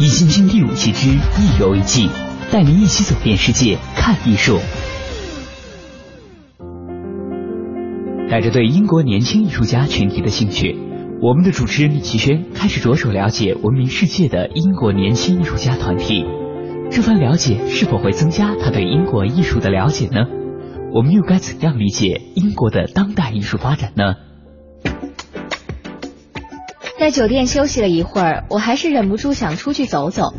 易心经第五期之一游一季，带您一起走遍世界，看艺术。带着对英国年轻艺术家群体的兴趣，我们的主持人李奇轩开始着手了解闻名世界的英国年轻艺术家团体。这番了解是否会增加他对英国艺术的了解呢？我们又该怎样理解英国的当代艺术发展呢？在酒店休息了一会儿，我还是忍不住想出去走走。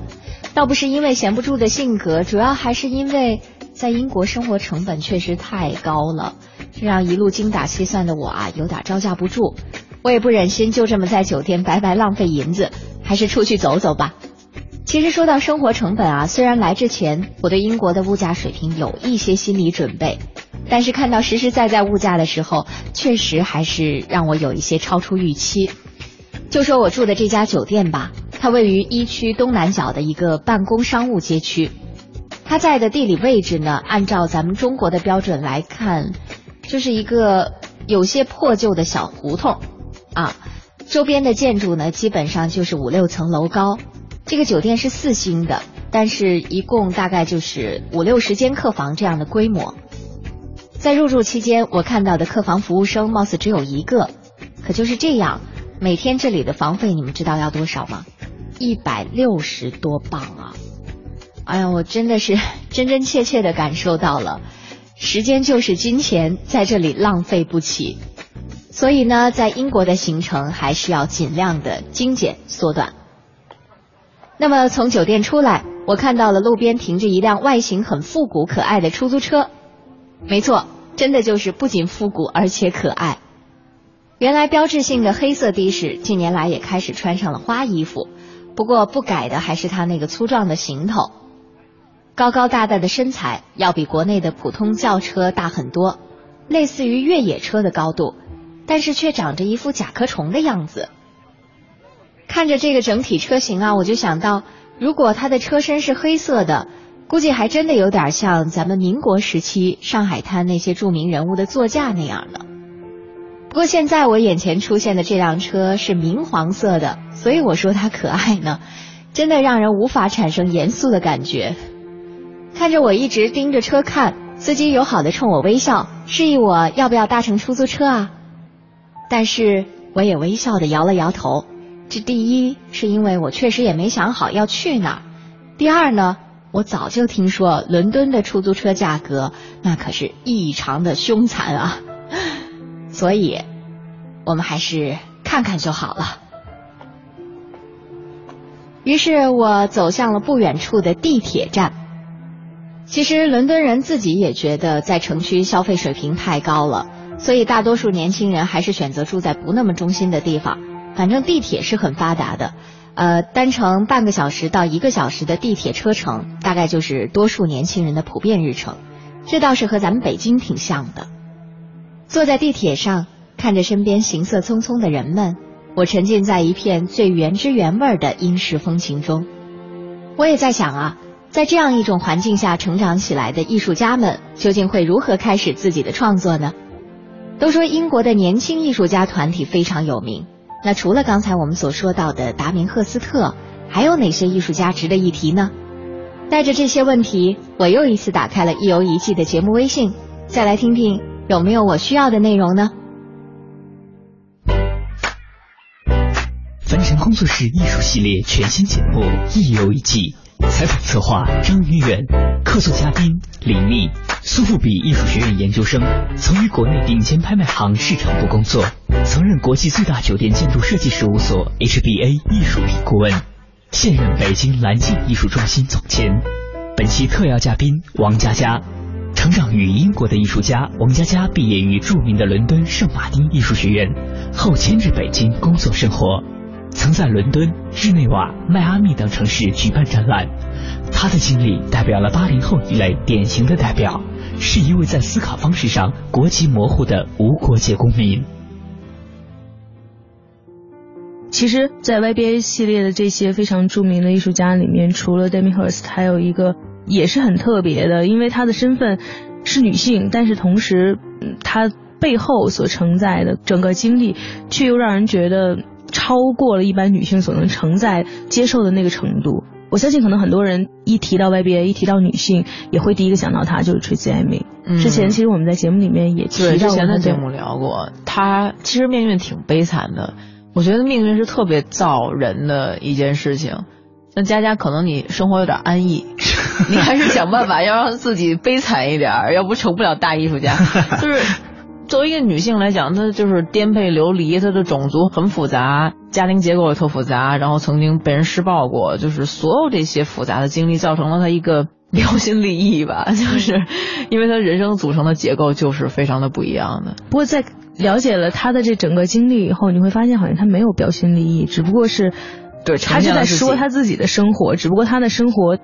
倒不是因为闲不住的性格，主要还是因为在英国生活成本确实太高了，这让一路精打细算的我啊有点招架不住。我也不忍心就这么在酒店白白浪费银子，还是出去走走吧。其实说到生活成本啊，虽然来之前我对英国的物价水平有一些心理准备，但是看到实实在在物价的时候，确实还是让我有一些超出预期。就说我住的这家酒店吧，它位于一区东南角的一个办公商务街区。它在的地理位置呢，按照咱们中国的标准来看，就是一个有些破旧的小胡同啊。周边的建筑呢，基本上就是五六层楼高。这个酒店是四星的，但是一共大概就是五六十间客房这样的规模。在入住期间，我看到的客房服务生貌似只有一个，可就是这样。每天这里的房费你们知道要多少吗？一百六十多镑啊！哎呀，我真的是 真真切切的感受到了，时间就是金钱，在这里浪费不起。所以呢，在英国的行程还是要尽量的精简缩短。那么从酒店出来，我看到了路边停着一辆外形很复古可爱的出租车。没错，真的就是不仅复古，而且可爱。原来标志性的黑色的士，近年来也开始穿上了花衣服，不过不改的还是它那个粗壮的行头，高高大大的身材要比国内的普通轿车大很多，类似于越野车的高度，但是却长着一副甲壳虫的样子。看着这个整体车型啊，我就想到，如果它的车身是黑色的，估计还真的有点像咱们民国时期上海滩那些著名人物的座驾那样的。不过现在我眼前出现的这辆车是明黄色的，所以我说它可爱呢，真的让人无法产生严肃的感觉。看着我一直盯着车看，司机友好的冲我微笑，示意我要不要搭乘出租车啊？但是我也微笑的摇了摇头。这第一是因为我确实也没想好要去哪儿，第二呢，我早就听说伦敦的出租车价格那可是异常的凶残啊。所以，我们还是看看就好了。于是我走向了不远处的地铁站。其实伦敦人自己也觉得在城区消费水平太高了，所以大多数年轻人还是选择住在不那么中心的地方。反正地铁是很发达的，呃，单程半个小时到一个小时的地铁车程，大概就是多数年轻人的普遍日程。这倒是和咱们北京挺像的。坐在地铁上，看着身边行色匆匆的人们，我沉浸在一片最原汁原味的英式风情中。我也在想啊，在这样一种环境下成长起来的艺术家们，究竟会如何开始自己的创作呢？都说英国的年轻艺术家团体非常有名。那除了刚才我们所说到的达明赫斯特，还有哪些艺术家值得一提呢？带着这些问题，我又一次打开了《一游一记》的节目微信，再来听听有没有我需要的内容呢？凡尘工作室艺术系列全新节目《一游一季》，采访策划张云远，客座嘉宾李密，苏富比艺术学院研究生，曾于国内顶尖拍卖行市场部工作，曾任国际最大酒店建筑设计事务所 HBA 艺术品顾问，现任北京蓝镜艺术中心总监。本期特邀嘉宾王佳佳，成长于英国的艺术家王佳佳毕业于著名的伦敦圣马丁艺术学院，后迁至北京工作生活。曾在伦敦、日内瓦、迈阿密等城市举办展览，他的经历代表了八零后一类典型的代表，是一位在思考方式上国籍模糊的无国界公民。其实，在 YBA 系列的这些非常著名的艺术家里面，除了 Demi Hirst，还有一个也是很特别的，因为她的身份是女性，但是同时，她背后所承载的整个经历，却又让人觉得。超过了一般女性所能承载、接受的那个程度。我相信，可能很多人一提到 YBA，一提到女性，也会第一个想到她，就是 Tracy Emin。之前其实我们在节目里面也提到之前的节目聊过，她其实命运挺悲惨的。我觉得命运是特别造人的一件事情。像佳佳，可能你生活有点安逸，你还是想办法要让自己悲惨一点，要不成不了大艺术家。就是。作为一个女性来讲，她就是颠沛流离，她的种族很复杂，家庭结构也特复杂，然后曾经被人施暴过，就是所有这些复杂的经历造成了她一个标新立异吧，就是因为她人生组成的结构就是非常的不一样的。不过在了解了她的这整个经历以后，你会发现好像她没有标新立异，只不过是，对，她就在说他自己的生活，只不过他的生活。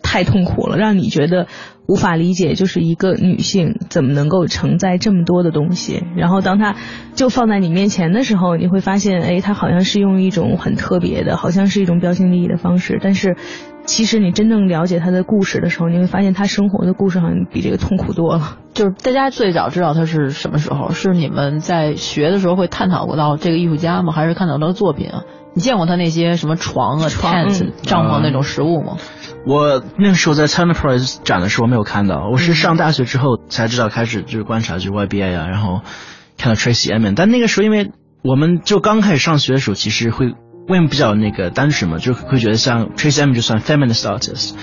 太痛苦了，让你觉得无法理解，就是一个女性怎么能够承载这么多的东西。然后当她就放在你面前的时候，你会发现，哎，她好像是用一种很特别的，好像是一种标新立异的方式。但是，其实你真正了解她的故事的时候，你会发现她生活的故事好像比这个痛苦多了。就是大家最早知道他是什么时候？是你们在学的时候会探讨过到这个艺术家吗？还是看到她的作品啊？你见过他那些什么床啊、床、帐篷那种食物吗？我那个时候在 Turner Prize 展的时候没有看到，我是上大学之后才知道开始就是观察就是 YBA 啊，然后看到 Tracy Emin，但那个时候因为我们就刚开始上学的时候，其实会为什么比较那个单纯嘛，就会觉得像 Tracy Emin 就算 feminist artist。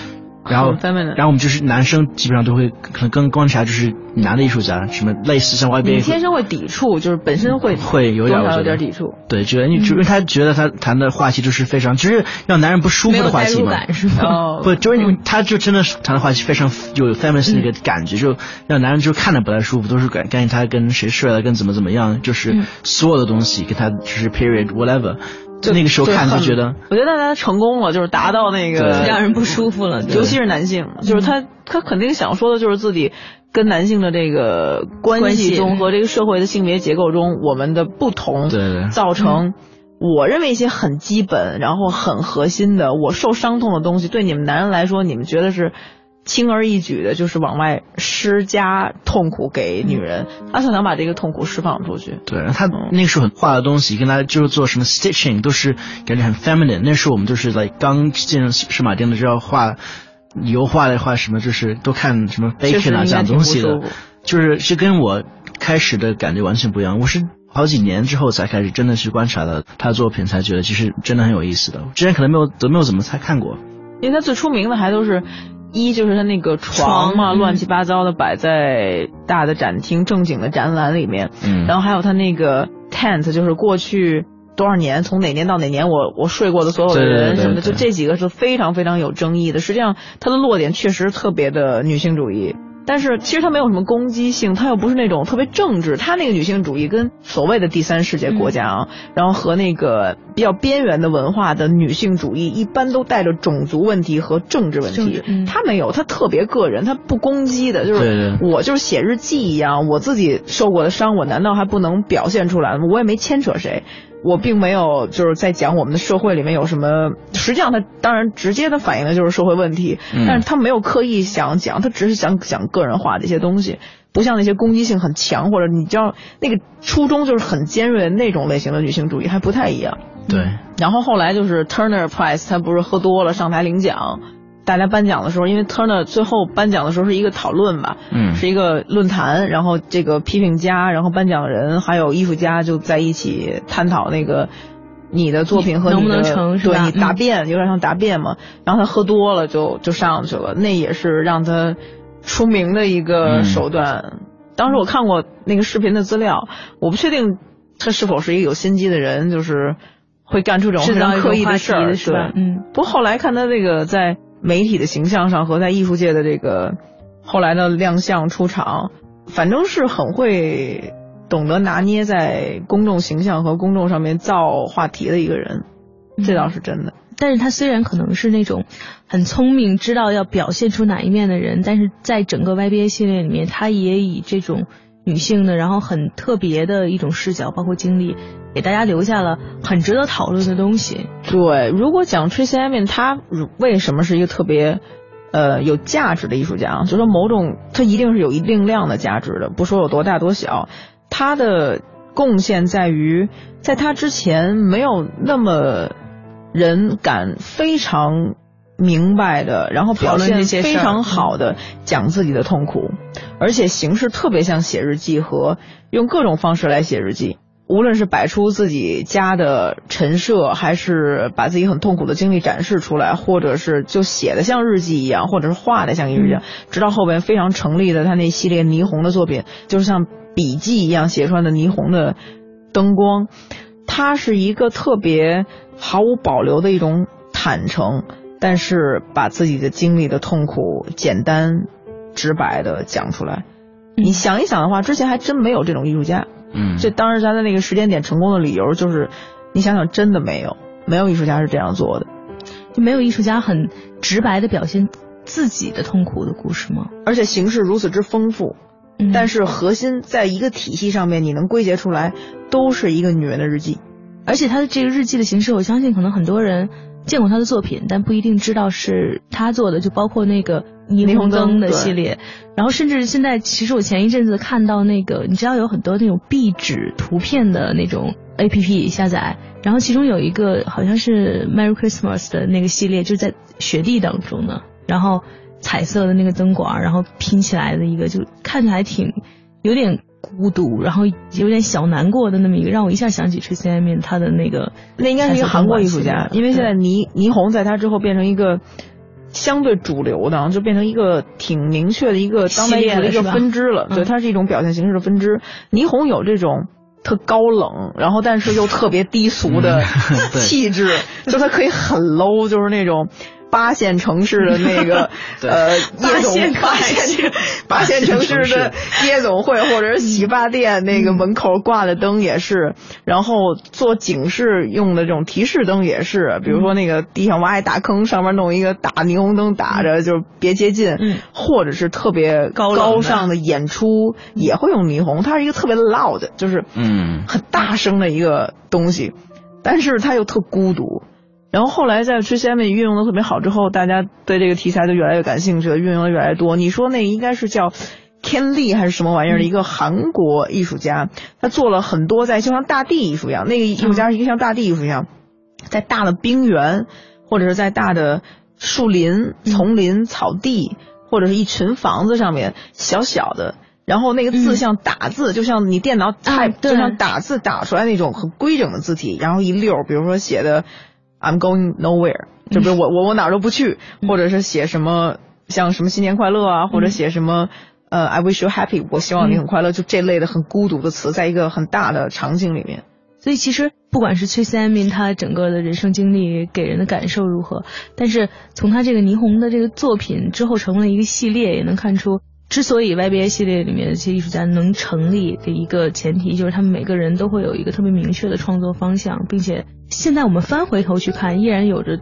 然后，然后我们就是男生基本上都会可能跟观察就是男的艺术家，什么类似像 YBA，你天生会抵触，就是本身会会有点有点抵触。对，觉得你因为他觉得他谈的话题就是非常，就是让男人不舒服的话题嘛。不，就是因为他就真的是谈的话题非常有 feminist 那个感觉，就让男人就看着不太舒服，都是感感觉他跟谁睡了，跟怎么怎么样，就是所有的东西跟他就是 period whatever。就那个时候看就觉得，我觉得大家成功了，就是达到那个让人不舒服了，尤其是男性，就是他他肯定想说的就是自己跟男性的这个关系中和这个社会的性别结构中我们的不同，对对，造成我认为一些很基本然后很核心的我受伤痛的东西，对你们男人来说，你们觉得是。轻而易举的，就是往外施加痛苦给女人，他想想把这个痛苦释放出去。对，他那个时候画的东西，跟他就是做什么 stitching，都是感觉很 feminine。那时候我们就是在刚进入圣马丁的就要画油画的画什么，就是都看什么 bacon 啊这样东西的，就是是跟我开始的感觉完全不一样。我是好几年之后才开始真的去观察了他的作品，才觉得其实真的很有意思的。之前可能没有都没有怎么才看过，因为他最出名的还都是。一就是他那个床嘛，乱七八糟的摆在大的展厅正经的展览里面，嗯，然后还有他那个 tent，就是过去多少年从哪年到哪年我我睡过的所有的人什么的，就这几个是非常非常有争议的。实际上，他的落点确实特别的女性主义。但是其实他没有什么攻击性，他又不是那种特别政治。他那个女性主义跟所谓的第三世界国家啊，然后和那个比较边缘的文化的女性主义，一般都带着种族问题和政治问题。他没有，他特别个人，他不攻击的，就是我就是写日记一样，我自己受过的伤，我难道还不能表现出来吗？我也没牵扯谁。我并没有就是在讲我们的社会里面有什么，实际上他当然直接的反映的就是社会问题，但是他没有刻意想讲，他只是想讲个人化的一些东西，不像那些攻击性很强或者你知道那个初衷就是很尖锐的那种类型的女性主义还不太一样。对，然后后来就是 Turner Prize，他不是喝多了上台领奖。大家颁奖的时候，因为 Turner 最后颁奖的时候是一个讨论吧，嗯，是一个论坛，然后这个批评家，然后颁奖人还有艺术家就在一起探讨那个你的作品和能不能成，对你答辩有点像答辩嘛。然后他喝多了就就上去了，那也是让他出名的一个手段。当时我看过那个视频的资料，我不确定他是否是一个有心机的人，就是会干出这种非常刻意的事儿，对，嗯。不过后来看他那个在。媒体的形象上和在艺术界的这个后来的亮相出场，反正是很会懂得拿捏在公众形象和公众上面造话题的一个人，这倒是真的。但是他虽然可能是那种很聪明，知道要表现出哪一面的人，但是在整个 YBA 系列里面，他也以这种女性的，然后很特别的一种视角，包括经历。给大家留下了很值得讨论的东西。对，如果讲 Tracy Emin，他为什么是一个特别呃有价值的艺术家？就说某种他一定是有一定量的价值的，不说有多大多小。他的贡献在于，在他之前没有那么人敢非常明白的，然后表现非常好的讲自己的痛苦，而且形式特别像写日记和用各种方式来写日记。无论是摆出自己家的陈设，还是把自己很痛苦的经历展示出来，或者是就写的像日记一样，或者是画的像日记一样，直到后边非常成立的他那系列霓虹的作品，就是像笔记一样写出来的霓虹的灯光，他是一个特别毫无保留的一种坦诚，但是把自己的经历的痛苦简单直白的讲出来。你想一想的话，之前还真没有这种艺术家。嗯，这当时他的那个时间点成功的理由就是，你想想，真的没有，没有艺术家是这样做的，就没有艺术家很直白的表现自己的痛苦的故事吗？而且形式如此之丰富，但是核心在一个体系上面，你能归结出来，都是一个女人的日记，而且他的这个日记的形式，我相信可能很多人见过他的作品，但不一定知道是他做的，就包括那个。霓虹灯的系列，然后甚至现在，其实我前一阵子看到那个，你知道有很多那种壁纸图片的那种 A P P 下载，然后其中有一个好像是 Merry Christmas 的那个系列，就在雪地当中呢，然后彩色的那个灯管，然后拼起来的一个，就看起来挺有点孤独，然后有点小难过的那么一个，让我一下想起 Tracy Emin 他的那个，那应该是一个韩国艺术家，因为现在霓霓虹在他之后变成一个。相对主流的，就变成一个挺明确的一个当代艺术的一个分支了。对，它是一种表现形式的分支。霓虹有这种特高冷，然后但是又特别低俗的 气质，就它可以很 low，就是那种。八线城市的那个 呃夜总八线八线城市的夜总会或者是洗发店那个门口挂的灯也是，然后做警示用的这种提示灯也是，比如说那个地上挖一大坑，上面弄一个大霓虹灯打着，就别接近，或者是特别高尚的演出也会用霓虹，它是一个特别 loud，就是嗯。很大声的一个东西，但是它又特孤独。然后后来在 Tracy Emin 运用的特别好之后，大家对这个题材就越来越感兴趣了，运用的越来越多。你说那应该是叫 Ken Lee 还是什么玩意儿的一个韩国艺术家，他做了很多在就像大地艺术一样，那个艺术家是一个像大地艺术一样，在大的冰原或者是在大的树林、丛林、草地或者是一群房子上面小小的，然后那个字像打字，就像你电脑 type 就像打字打出来那种很规整的字体，然后一溜，比如说写的。I'm going nowhere，就比如我我我哪儿都不去，或者是写什么像什么新年快乐啊，或者写什么呃 I wish you happy，我希望你很快乐，就这类的很孤独的词，在一个很大的场景里面。所以其实不管是崔斯安民他整个的人生经历给人的感受如何，但是从他这个霓虹的这个作品之后成为了一个系列，也能看出。之所以 YBA 系列里面的这些艺术家能成立的一个前提，就是他们每个人都会有一个特别明确的创作方向，并且现在我们翻回头去看，依然有着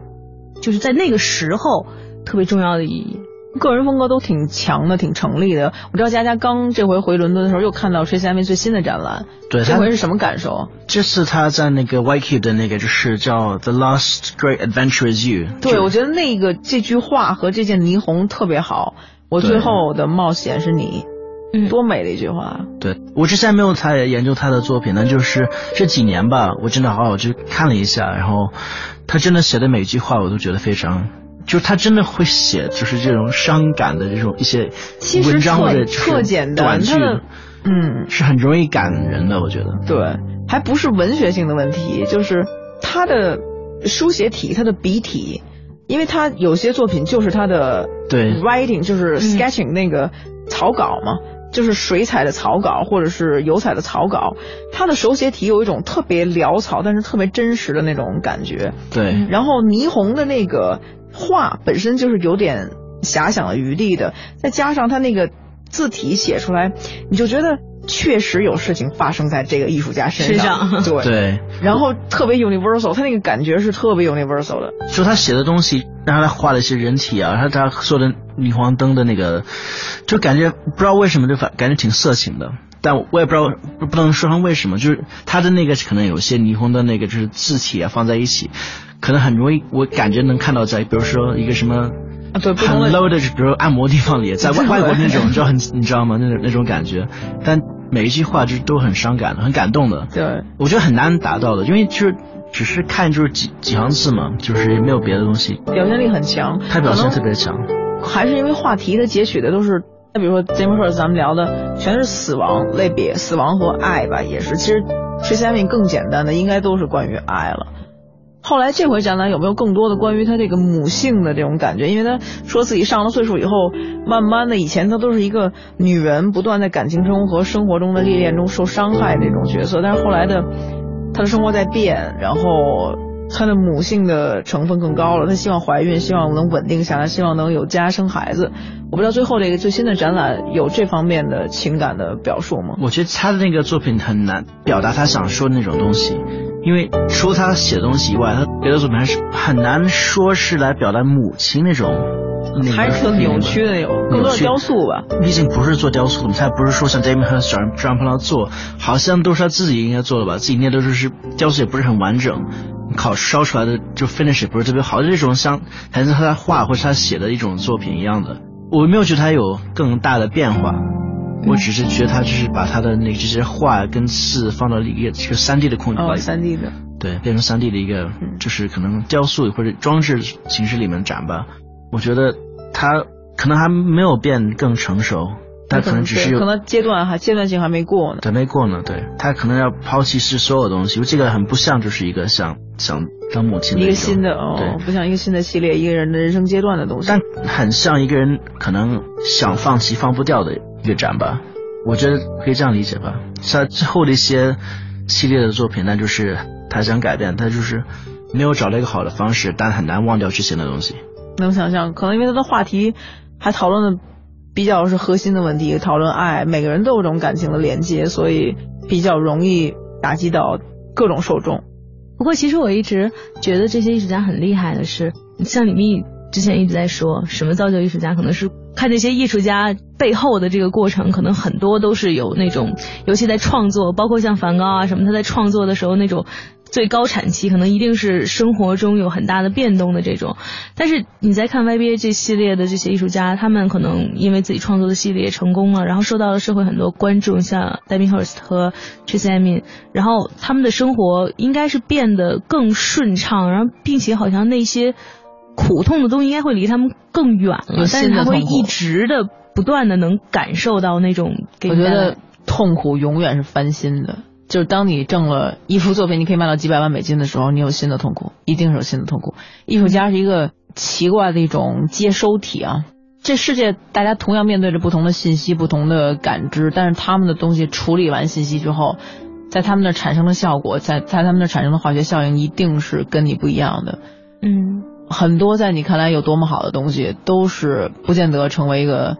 就是在那个时候特别重要的意义。个人风格都挺强的，挺成立的。我知道佳佳刚这回回伦敦的时候，又看到 Tracy Emin 最新的展览，对，这回是什么感受？这次他在那个 YQ 的那个就是叫 The Last Great Adventure Is You。对，我觉得那个这句话和这件霓虹特别好。我最后的冒险是你，嗯，多美的一句话。对我之前没有太研究他的作品，但就是这几年吧，我真的好好去看了一下，然后他真的写的每一句话，我都觉得非常。就是他真的会写，就是这种伤感的这种一些文章或者特简单短句，嗯，是很容易感人的，我觉得。对，还不是文学性的问题，就是他的书写体，他的笔体，因为他有些作品就是他的对 writing，就是 sketching 那个草稿嘛，就是水彩的草稿或者是油彩的草稿，他的手写体有一种特别潦草但是特别真实的那种感觉。对，然后霓虹的那个。画本身就是有点遐想的余地的，再加上他那个字体写出来，你就觉得确实有事情发生在这个艺术家身上。对对，然后特别 universal，他那个感觉是特别 universal 的。就他写的东西，然后他画了一些人体啊，然后他做的霓虹灯的那个，就感觉不知道为什么就反感觉挺色情的，但我也不知道不能说上为什么，就是他的那个可能有些霓虹的那个就是字体啊放在一起。可能很容易，我感觉能看到在，比如说一个什么很 low 的，比如按摩地方里，在外外国那种，你知道很你知道吗？那种那种感觉，但每一句话就都很伤感的，很感动的。对，我觉得很难达到的，因为就是只是看就是几几行字嘛，就是没有别的东西。表现力很强，他表现特别强，还是因为话题他截取的都是，那比如说 James Hurst 咱们聊的全是死亡类别，死亡和爱吧，也是。其实 r i s 更简单的，应该都是关于爱了。后来这回展览有没有更多的关于他这个母性的这种感觉？因为他说自己上了岁数以后，慢慢的以前他都是一个女人，不断在感情中和生活中的历练中受伤害这种角色。但是后来的他的生活在变，然后他的母性的成分更高了。他希望怀孕，希望能稳定下来，希望能有家生孩子。我不知道最后这个最新的展览有这方面的情感的表述吗？我觉得他的那个作品很难表达他想说的那种东西。因为除了他写的东西以外，他别的作品还是很难说是来表达母亲那种，还是很扭曲的那种，更多雕塑吧。毕竟不是做雕塑的，他不是说像 David 和让 r 做，好像都是他自己应该做的吧？自己捏的都是雕塑，也不是很完整，烤烧出来的就 finish 也不是特别好，这种像还是他画或者他写的一种作品一样的。我没有觉得他有更大的变化。我只是觉得他就是把他的那这些画跟字放到一个这个三 D 的空间，哦，三 D 的，对，变成三 D 的一个，就是可能雕塑或者装置形式里面展吧。我觉得他可能还没有变更成熟，他可能只是可能阶段还阶段性还没过呢，对，没过呢，对他可能要抛弃是所有东西，因为这个很不像就是一个想想当母亲的一个新的哦，对，不像一个新的系列一个人的人生阶段的东西，但很像一个人可能想放弃放不掉的。一个展吧，我觉得可以这样理解吧。像之后的一些系列的作品，那就是他想改变，他就是没有找到一个好的方式，但很难忘掉之前的东西。能想象，可能因为他的话题还讨论的比较是核心的问题，讨论爱，每个人都有这种感情的连接，所以比较容易打击到各种受众。不过，其实我一直觉得这些艺术家很厉害的是，像李密之前一直在说，什么造就艺术家，可能是。看这些艺术家背后的这个过程，可能很多都是有那种，尤其在创作，包括像梵高啊什么，他在创作的时候那种最高产期，可能一定是生活中有很大的变动的这种。但是你在看 YBA 这系列的这些艺术家，他们可能因为自己创作的系列成功了，然后受到了社会很多关注，像 Damien Hirst 和 Tracy Emin，然后他们的生活应该是变得更顺畅，然后并且好像那些。苦痛的东西应该会离他们更远了，但是他会一直的不断的能感受到那种。我觉得痛苦永远是翻新的，就是当你挣了一幅作品，你可以卖到几百万美金的时候，你有新的痛苦，一定是有新的痛苦。艺术家是一个奇怪的一种接收体啊，这世界大家同样面对着不同的信息、不同的感知，但是他们的东西处理完信息之后，在他们那产生的效果，在在他们那产生的化学效应，一定是跟你不一样的。嗯。很多在你看来有多么好的东西，都是不见得成为一个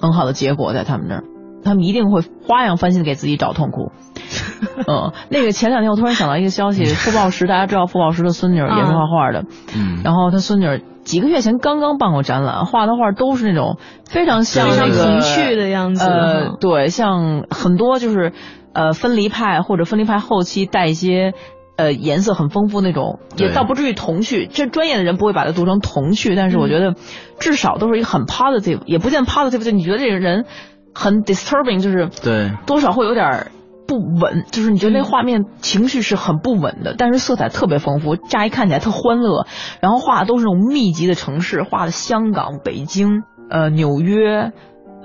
很好的结果。在他们那儿，他们一定会花样翻新的给自己找痛苦。嗯，那个前两天我突然想到一个消息，傅抱石，大家知道傅抱石的孙女也是画画的，嗯，然后他孙女几个月前刚刚办过展览，画的画都是那种非常像那个童趣的样子，呃，对，像很多就是呃分离派或者分离派后期带一些。呃，颜色很丰富那种，也倒不至于童趣。这专业的人不会把它读成童趣，但是我觉得至少都是一个很 positive，也不见 positive，就你觉得这个人很 disturbing，就是对，多少会有点不稳，就是你觉得那画面情绪是很不稳的，但是色彩特别丰富，乍一看起来特欢乐，然后画的都是那种密集的城市，画的香港、北京、呃纽约。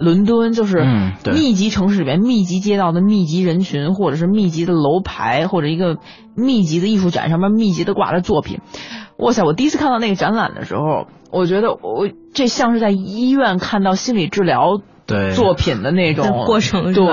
伦敦就是密集城市里面密集街道的密集人群，或者是密集的楼牌，或者一个密集的艺术展上面密集的挂着作品。哇塞！我第一次看到那个展览的时候，我觉得我这像是在医院看到心理治疗作品的那种过程。对，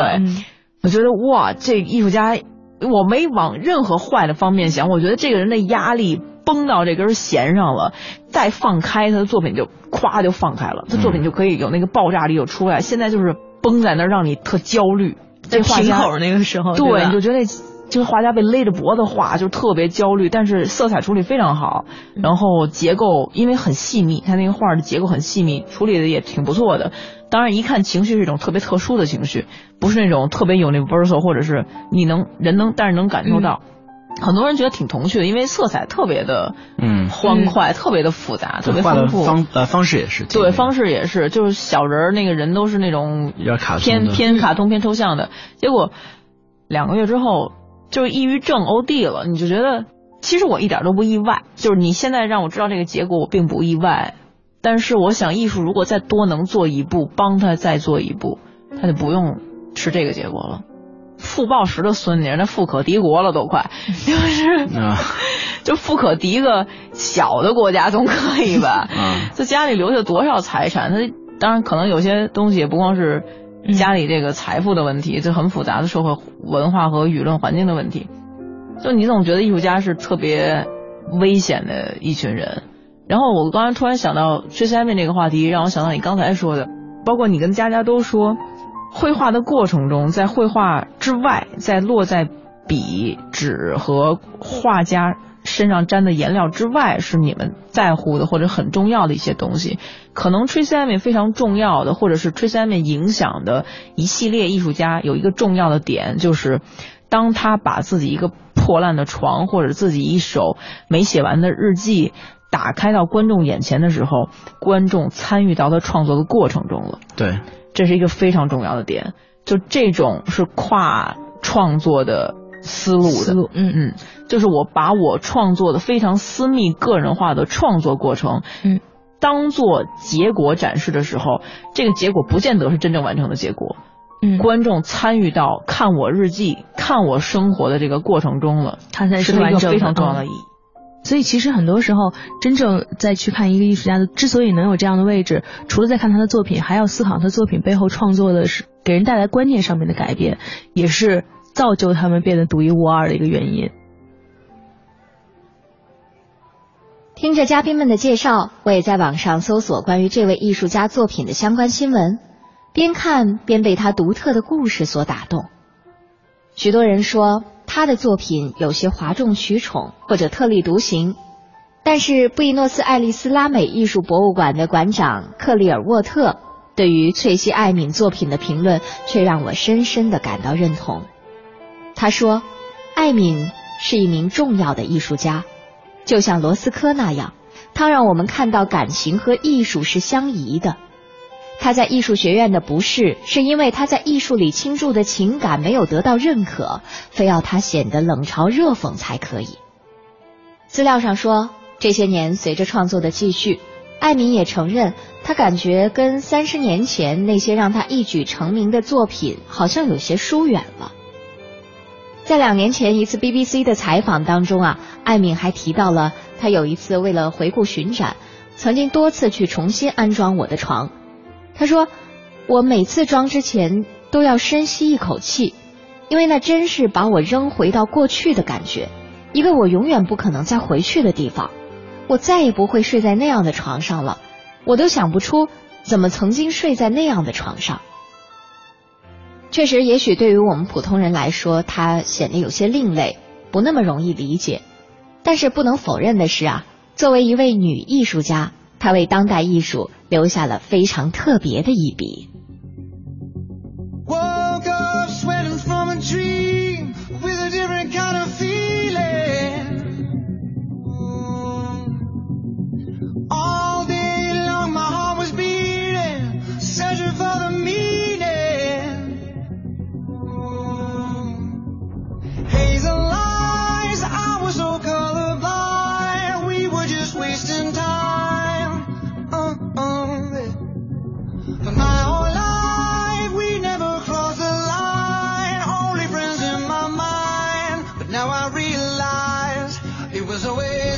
我觉得哇，这艺术家，我没往任何坏的方面想，我觉得这个人的压力。绷到这根弦上了，再放开他的作品就咵就放开了，他作品就可以有那个爆炸力就出来。现在就是绷在那儿，让你特焦虑。在画家那个时候，对，你就觉得就是画家被勒着脖子画，就特别焦虑。但是色彩处理非常好，然后结构因为很细腻，他那个画的结构很细密，处理的也挺不错的。当然，一看情绪是一种特别特殊的情绪，不是那种特别有那 versal，或者是你能人能，但是能感受到。很多人觉得挺童趣的，因为色彩特别的嗯欢快，特别的复杂，特别丰富。方呃方式也是对，方式也是，就是小人儿那个人都是那种有点卡偏偏卡通偏抽象的。结果两个月之后就是抑郁症 OD 了，你就觉得其实我一点都不意外。就是你现在让我知道这个结果，我并不意外。但是我想，艺术如果再多能做一步，帮他再做一步，他就不用吃这个结果了。傅抱石的孙女，那富可敌国了都快，就是，就富可敌个小的国家总可以吧？在家里留下多少财产？他当然可能有些东西也不光是家里这个财富的问题，这很复杂的社会文化和舆论环境的问题。就你总觉得艺术家是特别危险的一群人。然后我刚才突然想到薛三妹那个话题，让我想到你刚才说的，包括你跟佳佳都说。绘画的过程中，在绘画之外，在落在笔、纸和画家身上沾的颜料之外，是你们在乎的或者很重要的一些东西。可能 Tracy Emin 非常重要的，或者是 Tracy Emin 影响的一系列艺术家有一个重要的点，就是当他把自己一个破烂的床或者自己一手没写完的日记打开到观众眼前的时候，观众参与到他创作的过程中了。对。这是一个非常重要的点，就这种是跨创作的思路的，嗯嗯，就是我把我创作的非常私密、个人化的创作过程，嗯，当做结果展示的时候，这个结果不见得是真正完成的结果，嗯，观众参与到看我日记、看我生活的这个过程中了，它才是一个非常重要的意义。所以其实很多时候，真正在去看一个艺术家的之所以能有这样的位置，除了在看他的作品，还要思考他作品背后创作的是给人带来观念上面的改变，也是造就他们变得独一无二的一个原因。听着嘉宾们的介绍，我也在网上搜索关于这位艺术家作品的相关新闻，边看边被他独特的故事所打动。许多人说。他的作品有些哗众取宠或者特立独行，但是布宜诺斯艾利斯拉美艺术博物馆的馆长克里尔沃特对于翠西艾敏作品的评论却让我深深的感到认同。他说：“艾敏是一名重要的艺术家，就像罗斯科那样，他让我们看到感情和艺术是相宜的。”他在艺术学院的不是，是因为他在艺术里倾注的情感没有得到认可，非要他显得冷嘲热讽才可以。资料上说，这些年随着创作的继续，艾米也承认，他感觉跟三十年前那些让他一举成名的作品好像有些疏远了。在两年前一次 BBC 的采访当中啊，艾敏还提到了他有一次为了回顾巡展，曾经多次去重新安装我的床。他说：“我每次装之前都要深吸一口气，因为那真是把我扔回到过去的感觉，一个我永远不可能再回去的地方。我再也不会睡在那样的床上了，我都想不出怎么曾经睡在那样的床上。”确实，也许对于我们普通人来说，它显得有些另类，不那么容易理解。但是不能否认的是啊，作为一位女艺术家，他为当代艺术留下了非常特别的一笔。realize it was a waste.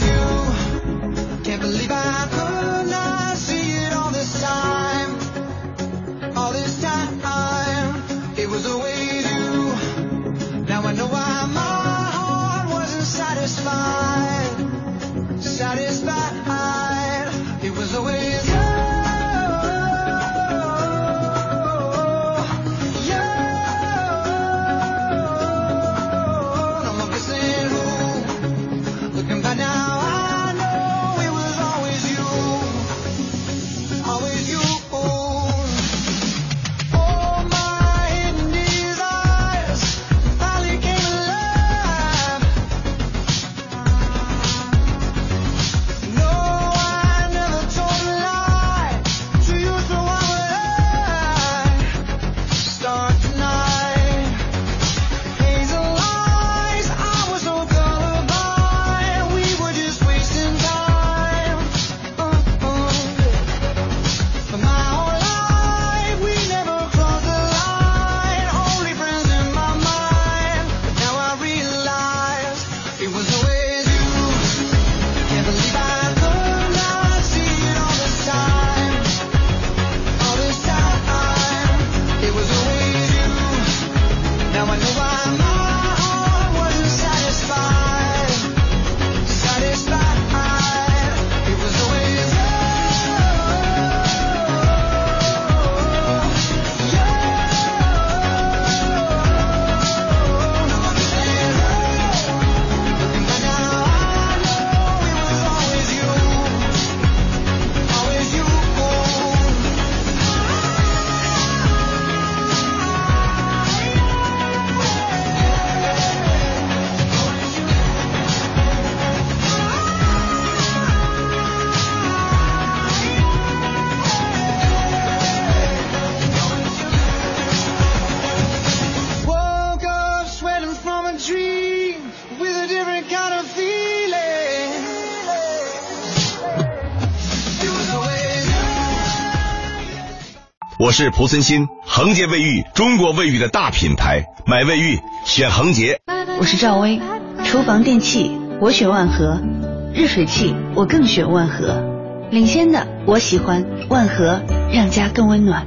我是蒲森新，恒洁卫浴，中国卫浴的大品牌，买卫浴选恒洁。我是赵薇，厨房电器我选万和，热水器我更选万和，领先的我喜欢万和，让家更温暖。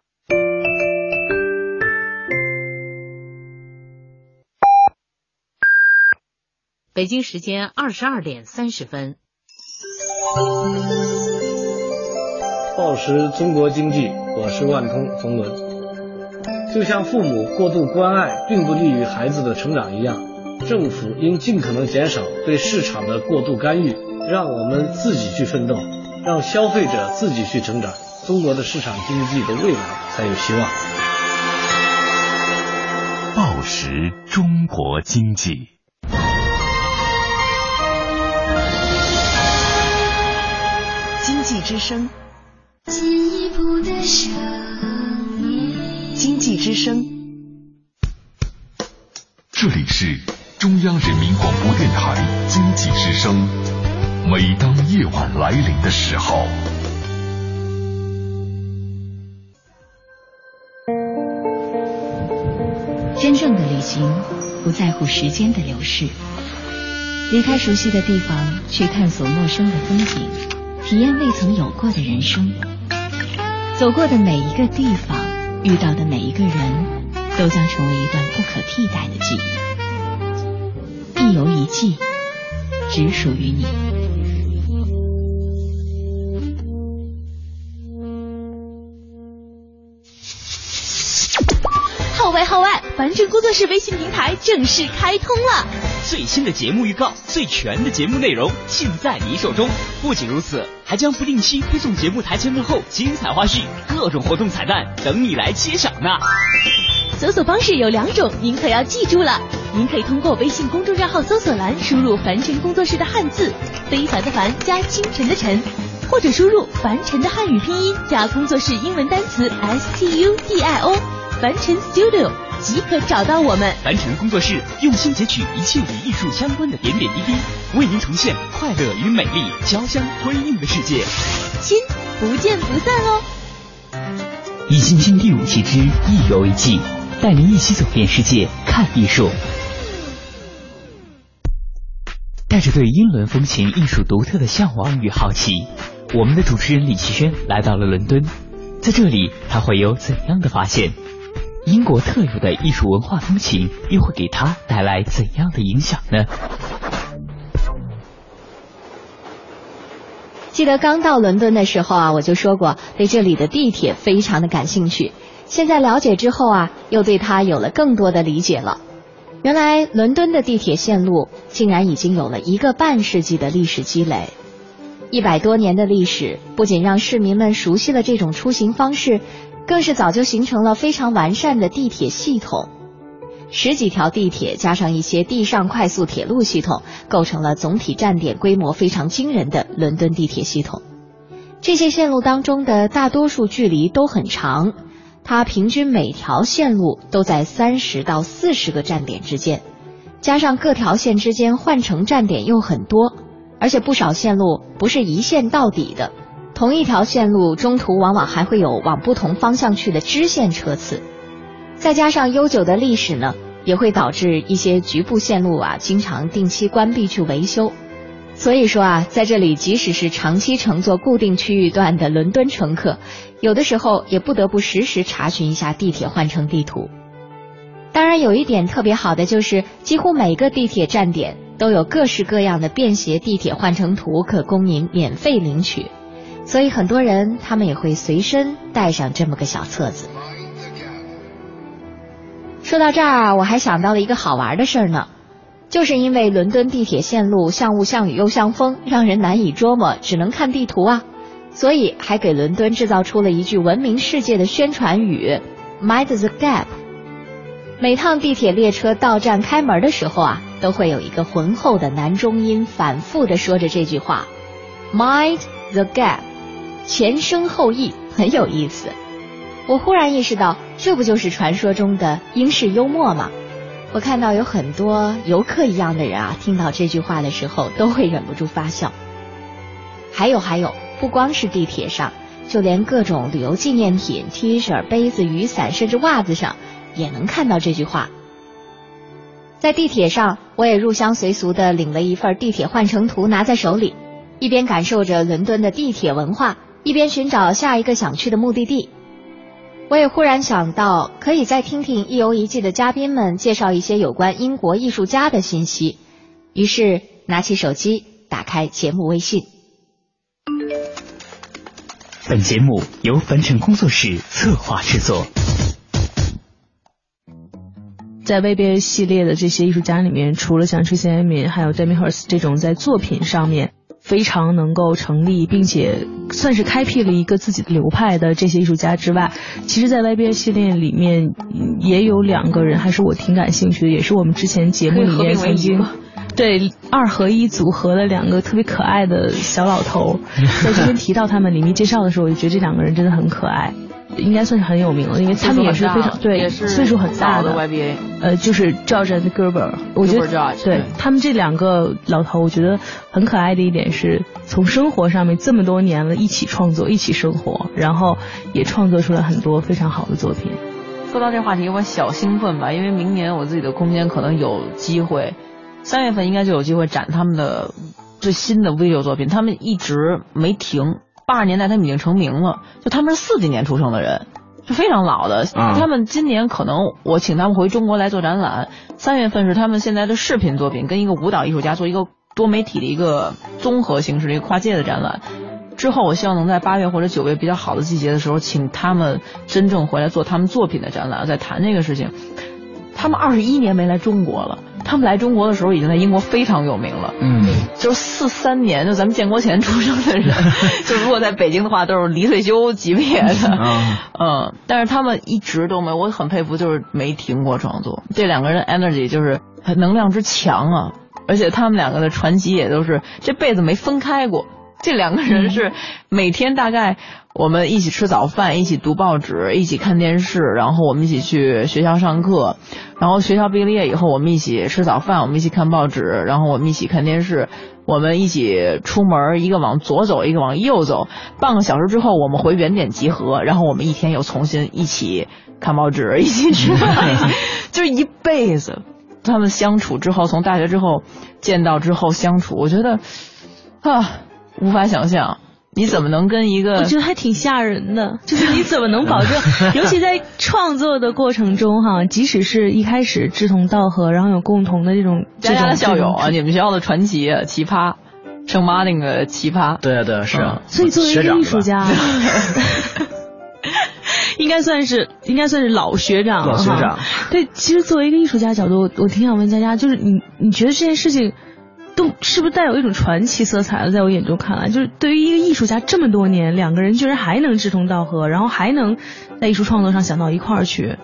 北京时间二十二点三十分。报时中国经济，我是万通冯仑。就像父母过度关爱并不利于孩子的成长一样，政府应尽可能减少对市场的过度干预，让我们自己去奋斗，让消费者自己去成长，中国的市场经济的未来才有希望。报时中国经济。济之声。进一步的声音。经济之声。这里是中央人民广播电台经济之声。每当夜晚来临的时候，真正的旅行不在乎时间的流逝，离开熟悉的地方，去探索陌生的风景，体验未曾有过的人生。走过的每一个地方，遇到的每一个人。都将成为一段不可替代的记忆，一游一季，只属于你。号外号外！凡尘工作室微信平台正式开通了，最新的节目预告，最全的节目内容，尽在你手中。不仅如此，还将不定期推送节目台前幕后精彩花絮，各种活动彩蛋等你来揭晓呢。搜索方式有两种，您可要记住了。您可以通过微信公众账号搜索栏输入“凡尘工作室”的汉字，非凡的凡加清晨的晨，或者输入凡尘的汉语拼音加工作室英文单词 S T U D I O，凡尘 Studio 即可找到我们。凡尘工作室用心截取一切与艺术相关的点点滴滴，为您重现快乐与美丽交相辉映的世界。亲，不见不散哦！一星星第五期之意犹未尽。带您一起走遍世界，看艺术。带着对英伦风情艺术独特的向往与好奇，我们的主持人李奇轩来到了伦敦。在这里，他会有怎样的发现？英国特有的艺术文化风情又会给他带来怎样的影响呢？记得刚到伦敦的时候啊，我就说过对这里的地铁非常的感兴趣。现在了解之后啊，又对它有了更多的理解了。原来伦敦的地铁线路竟然已经有了一个半世纪的历史积累，一百多年的历史不仅让市民们熟悉了这种出行方式，更是早就形成了非常完善的地铁系统。十几条地铁加上一些地上快速铁路系统，构成了总体站点规模非常惊人的伦敦地铁系统。这些线路当中的大多数距离都很长。它平均每条线路都在三十到四十个站点之间，加上各条线之间换乘站点又很多，而且不少线路不是一线到底的，同一条线路中途往往还会有往不同方向去的支线车次，再加上悠久的历史呢，也会导致一些局部线路啊经常定期关闭去维修。所以说啊，在这里，即使是长期乘坐固定区域段的伦敦乘客，有的时候也不得不实时查询一下地铁换乘地图。当然，有一点特别好的就是，几乎每个地铁站点都有各式各样的便携地铁换乘图可供您免费领取，所以很多人他们也会随身带上这么个小册子。说到这儿，我还想到了一个好玩的事儿呢。就是因为伦敦地铁线路像雾像雨又像风，让人难以捉摸，只能看地图啊，所以还给伦敦制造出了一句闻名世界的宣传语：Mind the gap。每趟地铁列车到站开门的时候啊，都会有一个浑厚的男中音反复的说着这句话：Mind the gap，前生后裔，很有意思。我忽然意识到，这不就是传说中的英式幽默吗？我看到有很多游客一样的人啊，听到这句话的时候都会忍不住发笑。还有还有，不光是地铁上，就连各种旅游纪念品、T 恤、杯子、雨伞，甚至袜子上，也能看到这句话。在地铁上，我也入乡随俗的领了一份地铁换乘图，拿在手里，一边感受着伦敦的地铁文化，一边寻找下一个想去的目的地。我也忽然想到，可以再听听一游一季的嘉宾们介绍一些有关英国艺术家的信息。于是拿起手机，打开节目微信。本节目由凡尘工作室策划制作。在 VBA 系列的这些艺术家里面，除了像 Tracy Emin 还有 Demi Hirst 这种在作品上面。非常能够成立，并且算是开辟了一个自己的流派的这些艺术家之外，其实，在 YBA 系列里面也有两个人，还是我挺感兴趣的，也是我们之前节目里面曾经 对二合一组合的两个特别可爱的小老头，在这边提到他们，里面介绍的时候，我就觉得这两个人真的很可爱。应该算是很有名了，因为他们也是非常对岁数很大的 YBA，呃，就是 George 和 Gerber，我觉得对他们这两个老头，我觉得很可爱的一点是从生活上面这么多年了一起创作，一起生活，然后也创作出了很多非常好的作品。说到这话题，我小兴奋吧，因为明年我自己的空间可能有机会，三月份应该就有机会展他们的最新的 video 作品，他们一直没停。八十年代他们已经成名了，就他们是四几年出生的人，是非常老的。他们今年可能我请他们回中国来做展览。三月份是他们现在的视频作品跟一个舞蹈艺术家做一个多媒体的一个综合形式的一个跨界的展览。之后我希望能在八月或者九月比较好的季节的时候，请他们真正回来做他们作品的展览，再谈这个事情。他们二十一年没来中国了。他们来中国的时候已经在英国非常有名了，嗯，就是四三年，就咱们建国前出生的人，就如果在北京的话，都是离退休级别的，嗯，但是他们一直都没，我很佩服，就是没停过创作。这两个人 energy 就是能量之强啊，而且他们两个的传奇也都是这辈子没分开过。这两个人是每天大概。我们一起吃早饭，一起读报纸，一起看电视，然后我们一起去学校上课，然后学校毕了业以后，我们一起吃早饭，我们一起看报纸，然后我们一起看电视，我们一起出门，一个往左走，一个往右走，半个小时之后我们回原点集合，然后我们一天又重新一起看报纸，一起吃饭，就是一辈子。他们相处之后，从大学之后见到之后相处，我觉得啊，无法想象。你怎么能跟一个？我觉得还挺吓人的，就是你怎么能保证？尤其在创作的过程中，哈，即使是一开始志同道合，然后有共同的这种家家的校友啊，你们学校的传奇奇葩，圣妈那个奇葩，对啊对啊是啊。所以作为一个艺术家，应该算是应该算是老学长老学长。对，其实作为一个艺术家角度，我挺想问佳佳，就是你你觉得这件事情？都是不是带有一种传奇色彩的？在我眼中看来，就是对于一个艺术家这么多年，两个人居然还能志同道合，然后还能在艺术创作上想到一块儿去，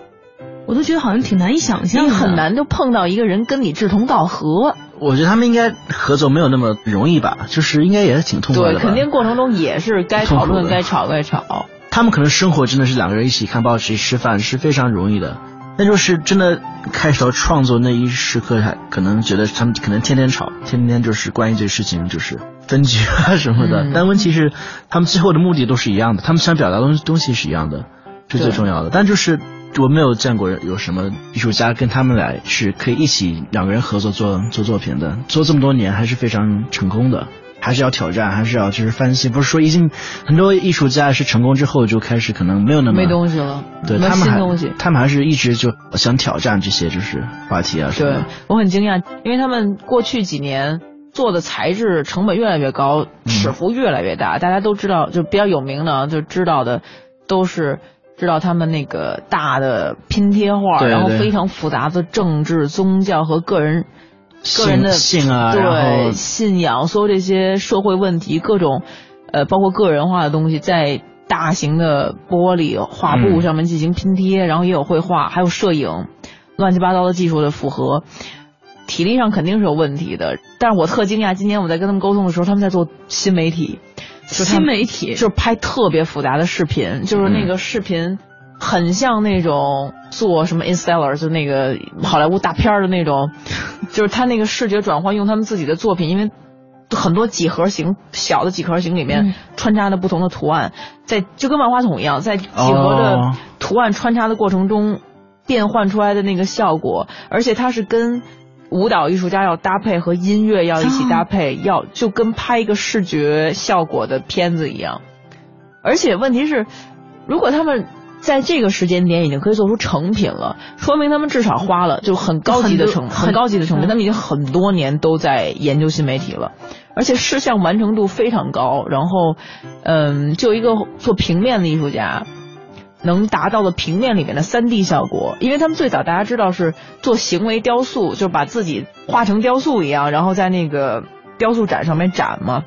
我都觉得好像挺难以想象。你很难就碰到一个人跟你志同道合。我觉得他们应该合作没有那么容易吧，就是应该也是挺痛苦的。对，肯定过程中也是该讨论该吵该吵。他们可能生活真的是两个人一起看报纸、吃饭是非常容易的。那就是真的，开始到创作那一时刻，还可能觉得他们可能天天吵，天天就是关于这事情，就是分居啊什么的。但问题是，他们最后的目的都是一样的，他们想表达东东西是一样的，是最重要的。但就是我没有见过有什么艺术家跟他们俩是可以一起两个人合作做做作品的，做这么多年还是非常成功的。还是要挑战，还是要就是翻新。不是说已经很多艺术家是成功之后就开始可能没有那么没东西了，对他们还他们还是一直就想挑战这些就是话题啊什么。对我很惊讶，因为他们过去几年做的材质成本越来越高，尺幅越来越大。大家都知道，就比较有名的就知道的都是知道他们那个大的拼贴画，然后非常复杂的政治、宗教和个人。个人的信啊，对信仰，所有这些社会问题，各种呃，包括个人化的东西，在大型的玻璃画布上面进行拼贴，然后也有绘画，还有摄影，乱七八糟的技术的符合，体力上肯定是有问题的。但是我特惊讶，今年我在跟他们沟通的时候，他们在做新媒体，新媒体就是拍特别复杂的视频，就是那个视频。很像那种做什么 Installer，就那个好莱坞大片的那种，就是他那个视觉转换用他们自己的作品，因为很多几何形小的几何形里面穿插的不同的图案，在就跟万花筒一样，在几何的图案穿插的过程中变换出来的那个效果，而且它是跟舞蹈艺术家要搭配和音乐要一起搭配，要就跟拍一个视觉效果的片子一样，而且问题是，如果他们。在这个时间点已经可以做出成品了，说明他们至少花了就很高级的成很高级的成本，他们已经很多年都在研究新媒体了，而且事项完成度非常高。然后，嗯，就一个做平面的艺术家，能达到的平面里面的三 D 效果，因为他们最早大家知道是做行为雕塑，就把自己画成雕塑一样，然后在那个雕塑展上面展嘛。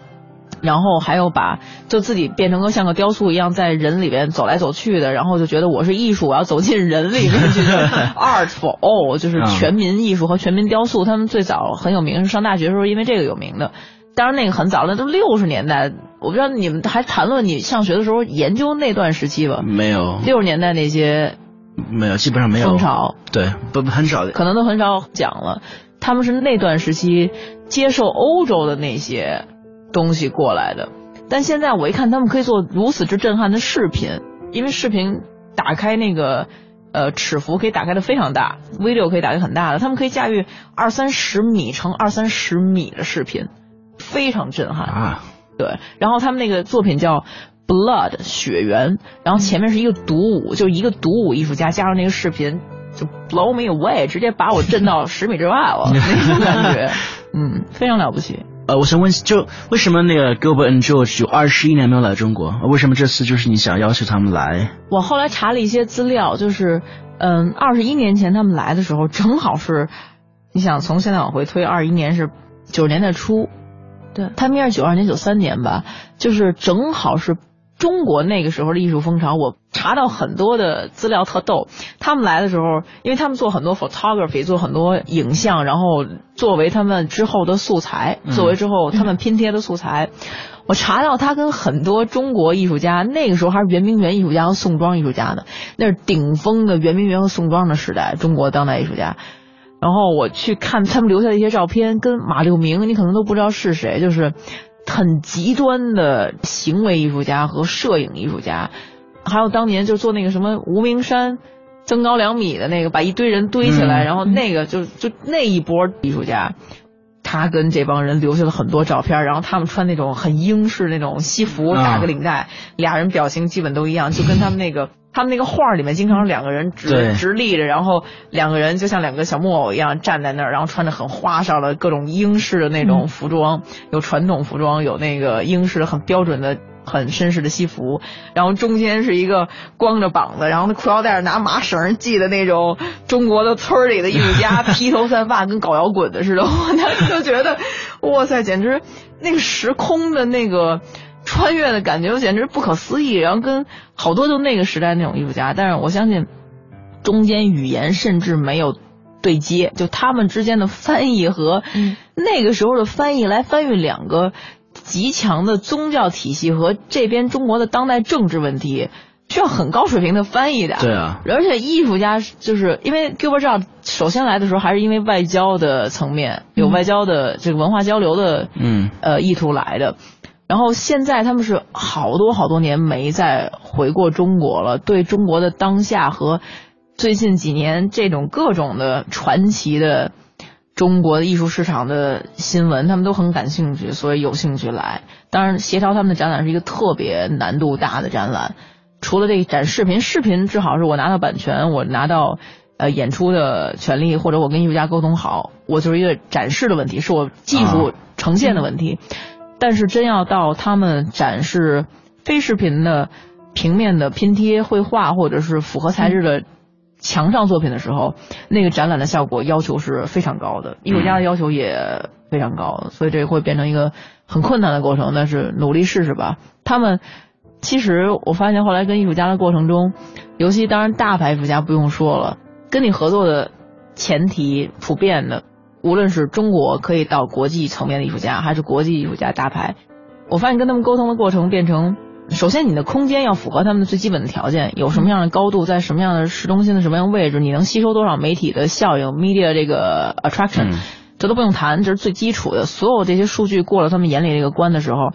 然后还有把就自己变成个像个雕塑一样在人里边走来走去的，然后就觉得我是艺术，我要走进人里面去。Art for all 就是全民艺术和全民雕塑，他们最早很有名，是上大学的时候因为这个有名的。当然那个很早了，都六十年代我不知道你们还谈论你上学的时候研究那段时期吧？没有，六十年代那些没有，基本上没有风潮，对，不很少，可能都很少讲了。他们是那段时期接受欧洲的那些东西过来的，但现在我一看，他们可以做如此之震撼的视频，因为视频打开那个呃尺幅可以打开的非常大，video 可以打开很大的，他们可以驾驭二三十米乘二三十米的视频，非常震撼啊。对，然后他们那个作品叫 Blood 血缘，然后前面是一个独舞，就一个独舞艺术家加上那个视频。就 blow me away，直接把我震到十米之外了，那种感觉，嗯，非常了不起。呃，我想问，就为什么那个 Gilbert and George 有二十一年没有来中国？为什么这次就是你想要求他们来？我后来查了一些资料，就是，嗯，二十一年前他们来的时候，正好是，你想从现在往回推，二一年是九十年代初，对，他们应该是九二年、九三年吧，就是正好是。中国那个时候的艺术风潮，我查到很多的资料特逗。他们来的时候，因为他们做很多 photography，做很多影像，然后作为他们之后的素材，作为之后他们拼贴的素材。我查到他跟很多中国艺术家，那个时候还是圆明园艺术家和宋庄艺术家呢，那是顶峰的圆明园和宋庄的时代，中国当代艺术家。然后我去看他们留下的一些照片，跟马六明，你可能都不知道是谁，就是。很极端的行为艺术家和摄影艺术家，还有当年就做那个什么无名山增高两米的那个，把一堆人堆起来，然后那个就就那一波艺术家，他跟这帮人留下了很多照片，然后他们穿那种很英式那种西服，打个领带，俩人表情基本都一样，就跟他们那个。他们那个画里面经常是两个人直直立着，然后两个人就像两个小木偶一样站在那儿，然后穿着很花哨的各种英式的那种服装，有传统服装，有那个英式很标准的很绅士的西服，然后中间是一个光着膀子，然后那裤腰带上拿麻绳系的那种中国的村里的艺术家，披头散发跟搞摇滚的似的，我当时就觉得，哇塞，简直那个时空的那个。穿越的感觉，简直不可思议。然后跟好多就那个时代那种艺术家，但是我相信中间语言甚至没有对接，就他们之间的翻译和那个时候的翻译来翻译两个极强的宗教体系和这边中国的当代政治问题，需要很高水平的翻译的。对啊，而且艺术家就是因为 Gilbert 这首先来的时候还是因为外交的层面，有外交的这个文化交流的嗯呃意图来的。然后现在他们是好多好多年没再回过中国了，对中国的当下和最近几年这种各种的传奇的中国的艺术市场的新闻，他们都很感兴趣，所以有兴趣来。当然，协调他们的展览是一个特别难度大的展览。除了这展视频，视频正好是我拿到版权，我拿到呃演出的权利，或者我跟艺术家沟通好，我就是一个展示的问题，是我技术呈现的问题。但是真要到他们展示非视频的平面的拼贴绘画或者是复合材质的墙上作品的时候，那个展览的效果要求是非常高的，艺术家的要求也非常高，所以这会变成一个很困难的过程。但是努力试试吧。他们其实我发现后来跟艺术家的过程中，尤其当然大牌艺术家不用说了，跟你合作的前提普遍的。无论是中国可以到国际层面的艺术家，还是国际艺术家大牌，我发现跟他们沟通的过程变成，首先你的空间要符合他们的最基本的条件，有什么样的高度，在什么样的市中心的什么样位置，你能吸收多少媒体的效应，media 这个 attraction，这都不用谈，这是最基础的。所有这些数据过了他们眼里这个关的时候，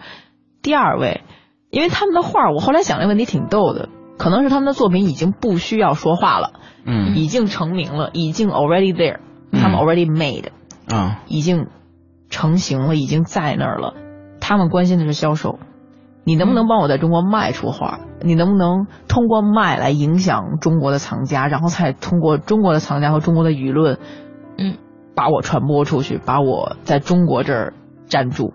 第二位，因为他们的画，我后来想这个问题挺逗的，可能是他们的作品已经不需要说话了，嗯，已经成名了，已经 already there，他们 already made。啊，已经成型了，已经在那儿了。他们关心的是销售，你能不能帮我在中国卖出画？你能不能通过卖来影响中国的藏家，然后再通过中国的藏家和中国的舆论，嗯，把我传播出去，把我在中国这儿站住？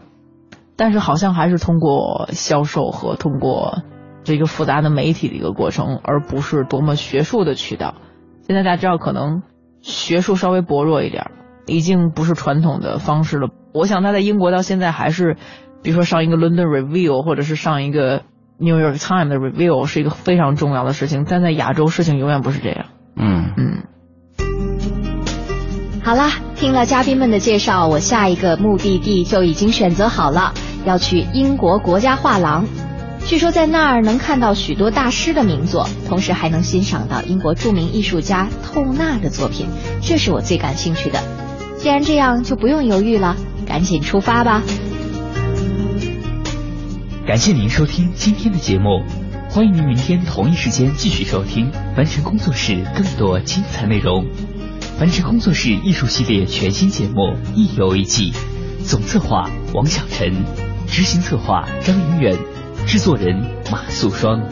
但是好像还是通过销售和通过这个复杂的媒体的一个过程，而不是多么学术的渠道。现在大家知道，可能学术稍微薄弱一点。已经不是传统的方式了。我想他在英国到现在还是，比如说上一个 London Review，或者是上一个 New York Times 的 Review，是一个非常重要的事情。但在亚洲，事情永远不是这样。嗯嗯。好啦，听了嘉宾们的介绍，我下一个目的地就已经选择好了。要去英国国家画廊。据说在那儿能看到许多大师的名作，同时还能欣赏到英国著名艺术家透纳的作品，这是我最感兴趣的。既然这样，就不用犹豫了，赶紧出发吧！感谢您收听今天的节目，欢迎您明天同一时间继续收听凡尘工作室更多精彩内容。凡尘工作室艺术系列全新节目《一游一季》，总策划王小晨，执行策划张云远。制作人马素双。